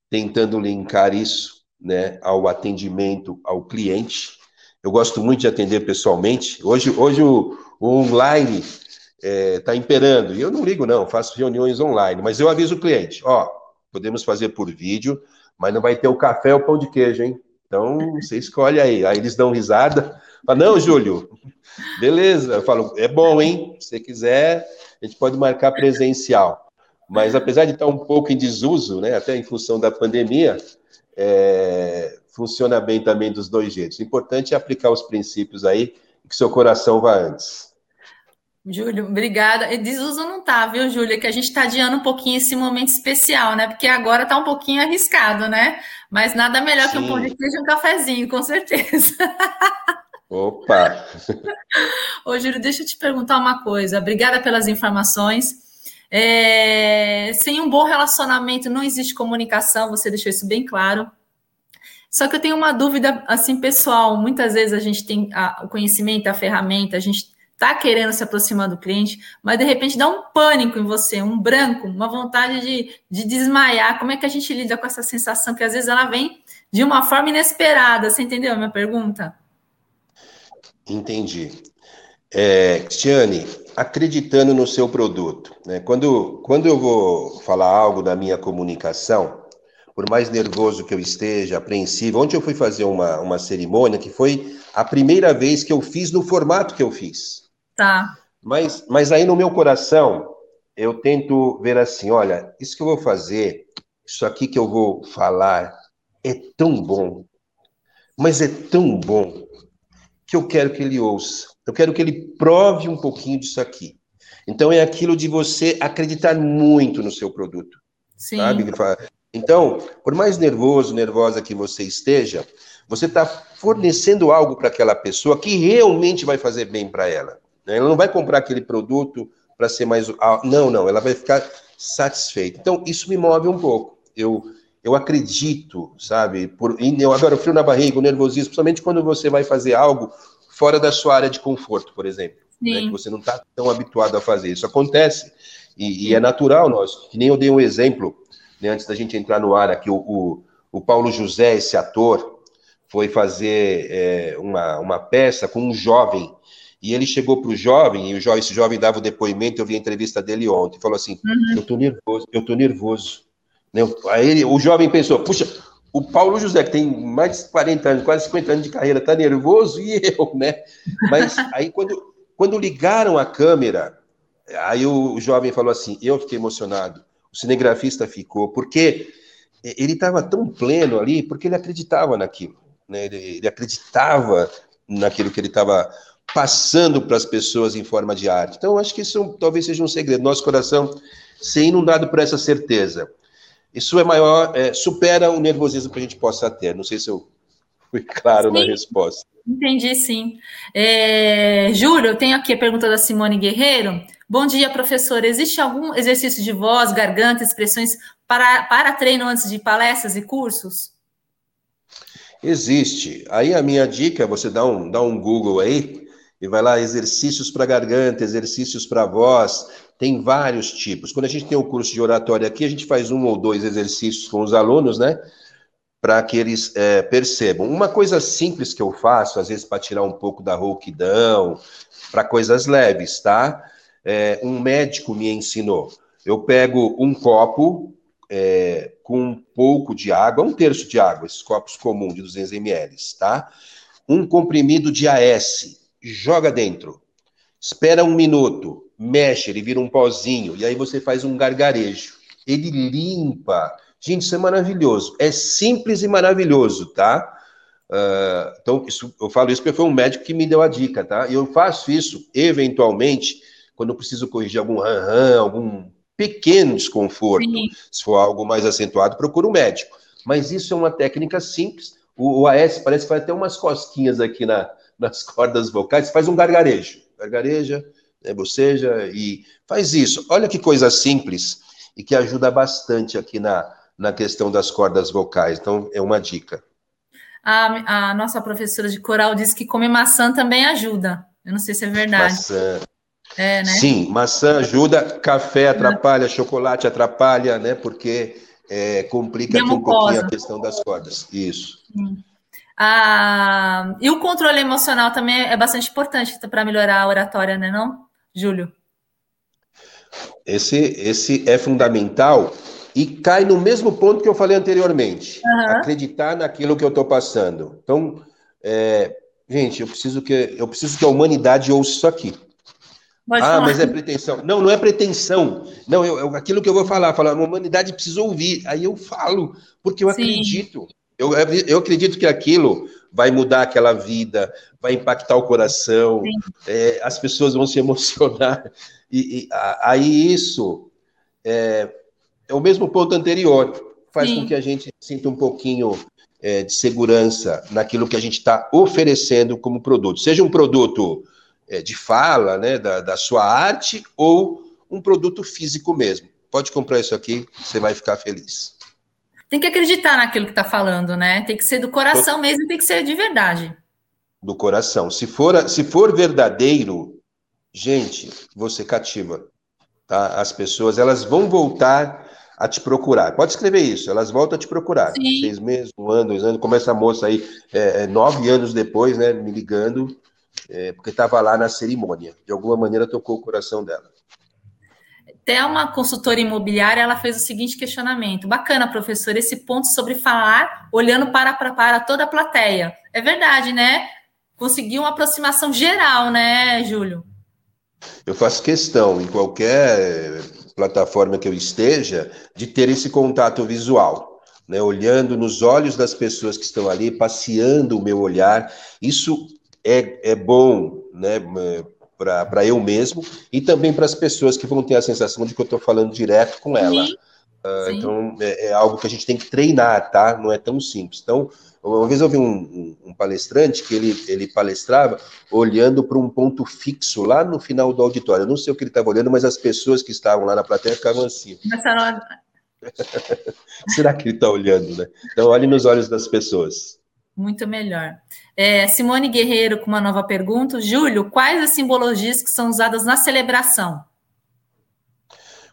tentando linkar isso né, ao atendimento ao cliente. Eu gosto muito de atender pessoalmente. Hoje, hoje o, o online está é, tá imperando. E eu não ligo, não, faço reuniões online, mas eu aviso o cliente: ó, podemos fazer por vídeo, mas não vai ter o café ou o pão de queijo, hein? Então você escolhe aí. Aí eles dão risada. Fala, não, Júlio, beleza. Eu falo, é bom, hein? Se você quiser, a gente pode marcar presencial. Mas apesar de estar um pouco em desuso, né, até em função da pandemia, é, funciona bem também dos dois jeitos. O importante é aplicar os princípios aí, que seu coração vá antes. Júlio, obrigada. Desuso não tá, viu, Júlia? Que a gente está adiando um pouquinho esse momento especial, né? Porque agora está um pouquinho arriscado, né? Mas nada melhor Sim. que um pão de queijo e um cafezinho, com certeza. Opa! Ô, Júlio, deixa eu te perguntar uma coisa. Obrigada pelas informações. É, sem um bom relacionamento não existe comunicação, você deixou isso bem claro. Só que eu tenho uma dúvida assim pessoal. Muitas vezes a gente tem a, o conhecimento, a ferramenta, a gente está querendo se aproximar do cliente, mas de repente dá um pânico em você, um branco, uma vontade de, de desmaiar. Como é que a gente lida com essa sensação que às vezes ela vem de uma forma inesperada? Você entendeu a minha pergunta? Entendi. É, Cristiane, acreditando no seu produto. Né? Quando, quando eu vou falar algo da minha comunicação, por mais nervoso que eu esteja, apreensivo, ontem eu fui fazer uma, uma cerimônia que foi a primeira vez que eu fiz no formato que eu fiz. Tá. Mas, mas aí no meu coração, eu tento ver assim: olha, isso que eu vou fazer, isso aqui que eu vou falar, é tão bom, mas é tão bom, que eu quero que ele ouça. Eu quero que ele prove um pouquinho disso aqui. Então é aquilo de você acreditar muito no seu produto. Sim. Sabe? Então, por mais nervoso, nervosa que você esteja, você está fornecendo algo para aquela pessoa que realmente vai fazer bem para ela. Né? Ela não vai comprar aquele produto para ser mais. Não, não, ela vai ficar satisfeita. Então, isso me move um pouco. Eu, eu acredito, sabe? Por, eu adoro frio na barriga, o nervosismo, principalmente quando você vai fazer algo fora da sua área de conforto, por exemplo. Né? Que você não está tão habituado a fazer. Isso acontece. E, e, é natural nós. Que nem eu dei um exemplo, né, antes da gente entrar no ar aqui, o, o, o Paulo José, esse ator, foi fazer é, uma, uma peça com um jovem e ele chegou para o jovem, e o jovem, esse jovem dava o depoimento, eu vi a entrevista dele ontem, falou assim, uhum. eu estou nervoso, eu estou nervoso. Né? Aí ele, o jovem pensou, puxa, o Paulo José, que tem mais de 40 anos, quase 50 anos de carreira, está nervoso, e eu, né? Mas aí quando, quando ligaram a câmera, aí o, o jovem falou assim, eu fiquei emocionado, o cinegrafista ficou, porque ele estava tão pleno ali, porque ele acreditava naquilo, né? ele, ele acreditava naquilo que ele estava passando para as pessoas em forma de arte. Então, acho que isso talvez seja um segredo. Nosso coração ser inundado por essa certeza. Isso é maior, é, supera o nervosismo que a gente possa ter. Não sei se eu fui claro sim, na resposta. Entendi, sim. É, Júlio, eu tenho aqui a pergunta da Simone Guerreiro. Bom dia, professor. Existe algum exercício de voz, garganta, expressões para, para treino antes de palestras e cursos? Existe. Aí a minha dica, você dá um, dá um Google aí, e vai lá, exercícios para garganta, exercícios para voz, tem vários tipos. Quando a gente tem o curso de oratória aqui, a gente faz um ou dois exercícios com os alunos, né? Para que eles é, percebam. Uma coisa simples que eu faço, às vezes para tirar um pouco da rouquidão, para coisas leves, tá? É, um médico me ensinou. Eu pego um copo é, com um pouco de água, um terço de água, esses copos comuns de 200 ml, tá? Um comprimido de AS, joga dentro. Espera um minuto, mexe, ele vira um pozinho, e aí você faz um gargarejo. Ele limpa. Gente, isso é maravilhoso. É simples e maravilhoso, tá? Uh, então, isso, eu falo isso porque foi um médico que me deu a dica, tá? E eu faço isso, eventualmente, quando eu preciso corrigir algum ran, algum pequeno desconforto. Sim. Se for algo mais acentuado, procura um médico. Mas isso é uma técnica simples. O, o AS parece que vai ter umas cosquinhas aqui na, nas cordas vocais, faz um gargarejo. Gargareja, né, boceja e faz isso. Olha que coisa simples e que ajuda bastante aqui na, na questão das cordas vocais. Então, é uma dica. A, a nossa professora de coral disse que comer maçã também ajuda. Eu não sei se é verdade. Maçã. É, né? Sim, maçã ajuda, café atrapalha, chocolate atrapalha, né? Porque é, complica aqui um pouquinho a questão das cordas. Isso. Hum. Ah, e o controle emocional também é bastante importante para melhorar a oratória, né, não, Júlio? Esse, esse é fundamental e cai no mesmo ponto que eu falei anteriormente. Uhum. Acreditar naquilo que eu estou passando. Então, é, gente, eu preciso que eu preciso que a humanidade ouça isso aqui. Pode ah, falar. mas é pretensão. Não, não é pretensão. Não, eu, eu, aquilo que eu vou falar, falar, a humanidade precisa ouvir. Aí eu falo, porque eu Sim. acredito. Eu, eu acredito que aquilo vai mudar aquela vida, vai impactar o coração, é, as pessoas vão se emocionar. E, e aí isso é, é, o mesmo ponto anterior, faz Sim. com que a gente sinta um pouquinho é, de segurança naquilo que a gente está oferecendo como produto. Seja um produto é, de fala, né, da, da sua arte, ou um produto físico mesmo. Pode comprar isso aqui, você vai ficar feliz tem que acreditar naquilo que está falando, né? Tem que ser do coração mesmo, tem que ser de verdade. Do coração. Se for, se for verdadeiro, gente, você cativa. Tá? As pessoas elas vão voltar a te procurar. Pode escrever isso, elas voltam a te procurar. Sim. Seis meses, um ano, dois anos, começa a moça aí, é, é, nove anos depois, né, me ligando, é, porque estava lá na cerimônia. De alguma maneira tocou o coração dela. Uma consultora imobiliária, ela fez o seguinte questionamento. Bacana, professor, esse ponto sobre falar olhando para, para, para toda a plateia. É verdade, né? Conseguiu uma aproximação geral, né, Júlio? Eu faço questão, em qualquer plataforma que eu esteja, de ter esse contato visual. Né, olhando nos olhos das pessoas que estão ali, passeando o meu olhar, isso é, é bom, né, para eu mesmo e também para as pessoas que vão ter a sensação de que eu estou falando direto com ela. Sim. Uh, Sim. Então, é, é, algo que a gente tem que treinar, tá? Não é tão simples. Então, uma vez eu vi um, um, um palestrante que ele, ele palestrava olhando para um ponto fixo lá no final do auditório. Eu não sei o que ele estava olhando, mas as pessoas que estavam lá na plateia ficavam assim. Será que ele está olhando, né? Então, olhe nos olhos das pessoas. Muito melhor. É, Simone Guerreiro com uma nova pergunta. Júlio, quais as simbologias que são usadas na celebração?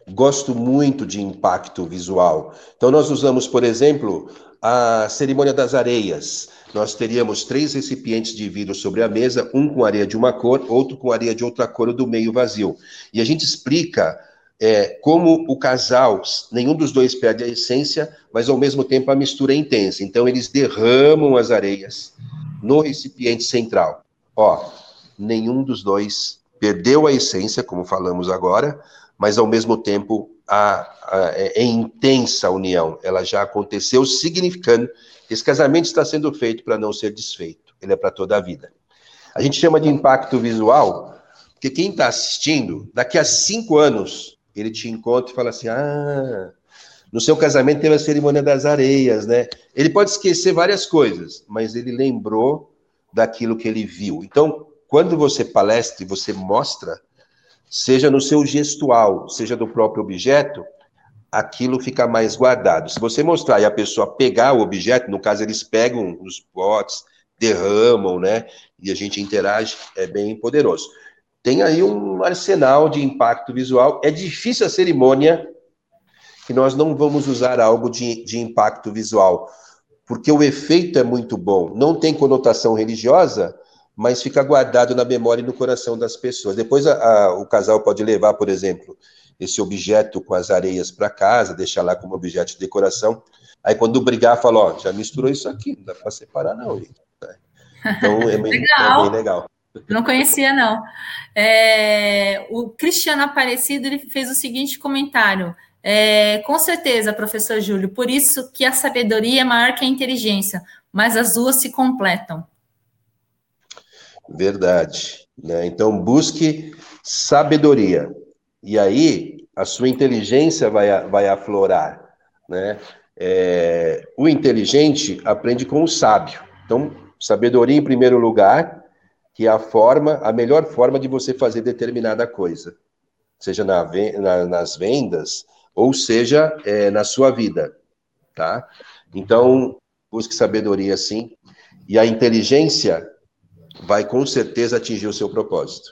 Gosto muito de impacto visual. Então, nós usamos, por exemplo, a cerimônia das areias. Nós teríamos três recipientes de vidro sobre a mesa, um com areia de uma cor, outro com areia de outra cor, do meio vazio. E a gente explica é, como o casal, nenhum dos dois perde a essência, mas ao mesmo tempo a mistura é intensa. Então eles derramam as areias no recipiente central. Ó, nenhum dos dois perdeu a essência, como falamos agora, mas ao mesmo tempo a, a, é, é intensa a união. Ela já aconteceu, significando que esse casamento está sendo feito para não ser desfeito. Ele é para toda a vida. A gente chama de impacto visual, porque quem está assistindo, daqui a cinco anos, ele te encontra e fala assim: ah, no seu casamento teve a cerimônia das areias, né? Ele pode esquecer várias coisas, mas ele lembrou daquilo que ele viu. Então, quando você palestra e você mostra, seja no seu gestual, seja do próprio objeto, aquilo fica mais guardado. Se você mostrar e a pessoa pegar o objeto, no caso eles pegam os potes, derramam, né? E a gente interage, é bem poderoso tem aí um arsenal de impacto visual. É difícil a cerimônia que nós não vamos usar algo de, de impacto visual, porque o efeito é muito bom. Não tem conotação religiosa, mas fica guardado na memória e no coração das pessoas. Depois a, a, o casal pode levar, por exemplo, esse objeto com as areias para casa, deixar lá como objeto de decoração. Aí quando brigar, fala, ó, já misturou isso aqui, não dá para separar não. Então é bem, é bem legal. Não conhecia, não. É, o Cristiano Aparecido ele fez o seguinte comentário. É, com certeza, professor Júlio, por isso que a sabedoria é maior que a inteligência, mas as duas se completam. Verdade. Né? Então, busque sabedoria. E aí, a sua inteligência vai, vai aflorar. Né? É, o inteligente aprende com o sábio. Então, sabedoria em primeiro lugar, que é a forma, a melhor forma de você fazer determinada coisa, seja na, na, nas vendas ou seja é, na sua vida, tá? Então, busque sabedoria sim, e a inteligência vai com certeza atingir o seu propósito.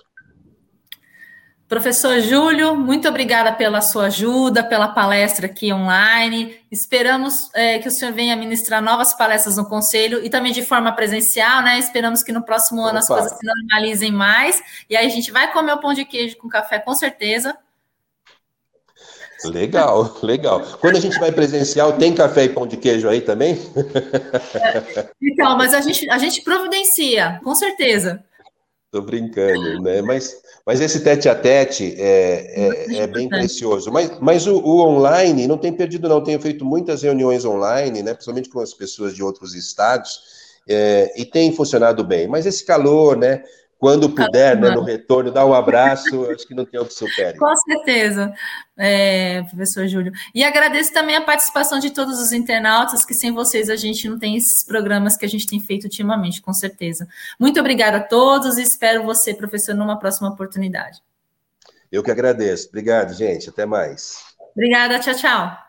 Professor Júlio, muito obrigada pela sua ajuda, pela palestra aqui online. Esperamos é, que o senhor venha ministrar novas palestras no Conselho e também de forma presencial, né? Esperamos que no próximo Opa. ano as coisas se normalizem mais. E aí a gente vai comer o pão de queijo com café, com certeza. Legal, legal. Quando a gente vai presencial, tem café e pão de queijo aí também? Então, mas a gente, a gente providencia, com certeza. Tô brincando, né? Mas, mas esse tete a tete é, é, é bem precioso. Mas, mas o, o, online não tem perdido, não. Tenho feito muitas reuniões online, né? Principalmente com as pessoas de outros estados, é, e tem funcionado bem. Mas esse calor, né? Quando puder, né, no retorno, dar um abraço, acho que não tem o que supere. Com certeza, é, professor Júlio. E agradeço também a participação de todos os internautas, que sem vocês a gente não tem esses programas que a gente tem feito ultimamente, com certeza. Muito obrigada a todos e espero você, professor, numa próxima oportunidade. Eu que agradeço. Obrigado, gente. Até mais. Obrigada. Tchau, tchau.